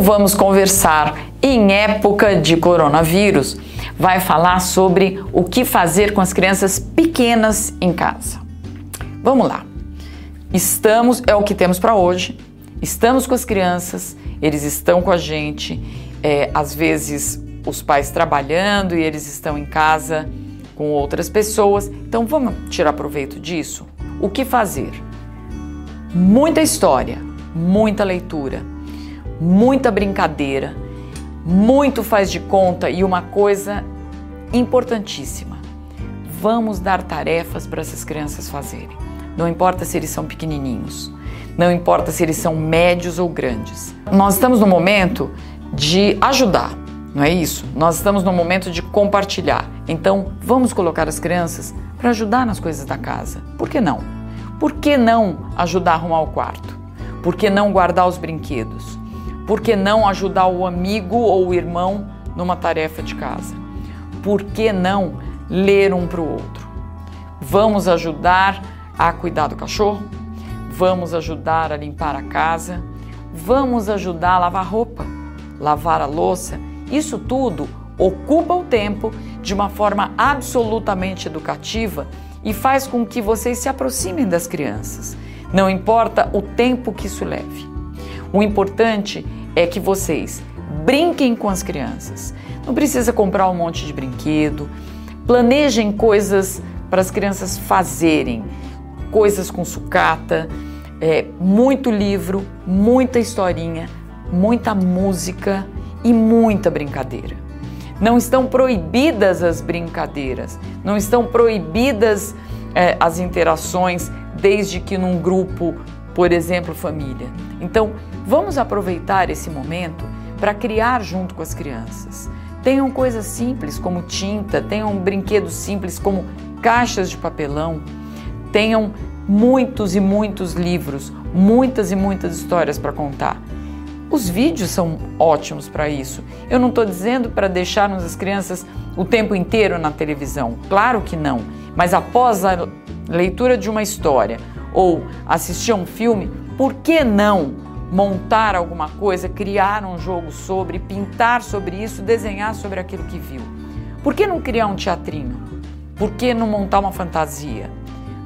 Vamos Conversar, em época de coronavírus, vai falar sobre o que fazer com as crianças pequenas em casa. Vamos lá. Estamos, é o que temos para hoje. Estamos com as crianças, eles estão com a gente. É, às vezes os pais trabalhando e eles estão em casa com outras pessoas. Então vamos tirar proveito disso. O que fazer? Muita história, muita leitura, muita brincadeira, muito faz de conta e uma coisa importantíssima. Vamos dar tarefas para essas crianças fazerem. Não importa se eles são pequenininhos, não importa se eles são médios ou grandes. Nós estamos no momento de ajudar, não é isso? Nós estamos no momento de compartilhar. Então, vamos colocar as crianças para ajudar nas coisas da casa. Por que não? Por que não ajudar a arrumar o quarto? Por que não guardar os brinquedos? Por que não ajudar o amigo ou o irmão numa tarefa de casa? Por que não ler um para o outro? Vamos ajudar a cuidar do cachorro? Vamos ajudar a limpar a casa? Vamos ajudar a lavar roupa, lavar a louça? Isso tudo ocupa o tempo de uma forma absolutamente educativa e faz com que vocês se aproximem das crianças. Não importa o tempo que isso leve. O importante é que vocês brinquem com as crianças. Não precisa comprar um monte de brinquedo. Planejem coisas para as crianças fazerem, coisas com sucata, é, muito livro, muita historinha, muita música e muita brincadeira. Não estão proibidas as brincadeiras, não estão proibidas é, as interações, desde que num grupo, por exemplo, família. Então, vamos aproveitar esse momento para criar junto com as crianças. Tenham coisas simples como tinta, tenham brinquedos simples como caixas de papelão, tenham muitos e muitos livros, muitas e muitas histórias para contar. Os vídeos são ótimos para isso. Eu não estou dizendo para deixarmos as crianças o tempo inteiro na televisão. Claro que não. Mas após a leitura de uma história ou assistir a um filme, por que não montar alguma coisa, criar um jogo sobre, pintar sobre isso, desenhar sobre aquilo que viu? Por que não criar um teatrinho? Por que não montar uma fantasia?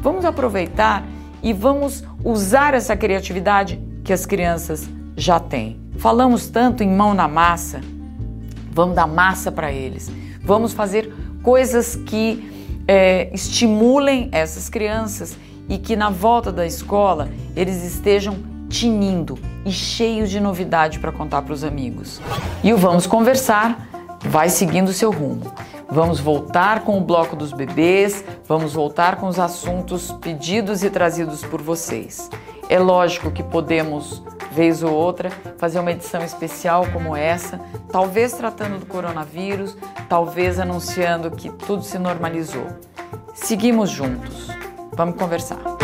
Vamos aproveitar e vamos usar essa criatividade que as crianças já têm. Falamos tanto em mão na massa, vamos dar massa para eles, vamos fazer coisas que é, estimulem essas crianças e que na volta da escola eles estejam tinindo e cheios de novidade para contar para os amigos. E o Vamos Conversar vai seguindo seu rumo. Vamos voltar com o bloco dos bebês, vamos voltar com os assuntos pedidos e trazidos por vocês. É lógico que podemos, vez ou outra, fazer uma edição especial como essa, talvez tratando do coronavírus, talvez anunciando que tudo se normalizou. Seguimos juntos. Vamos conversar.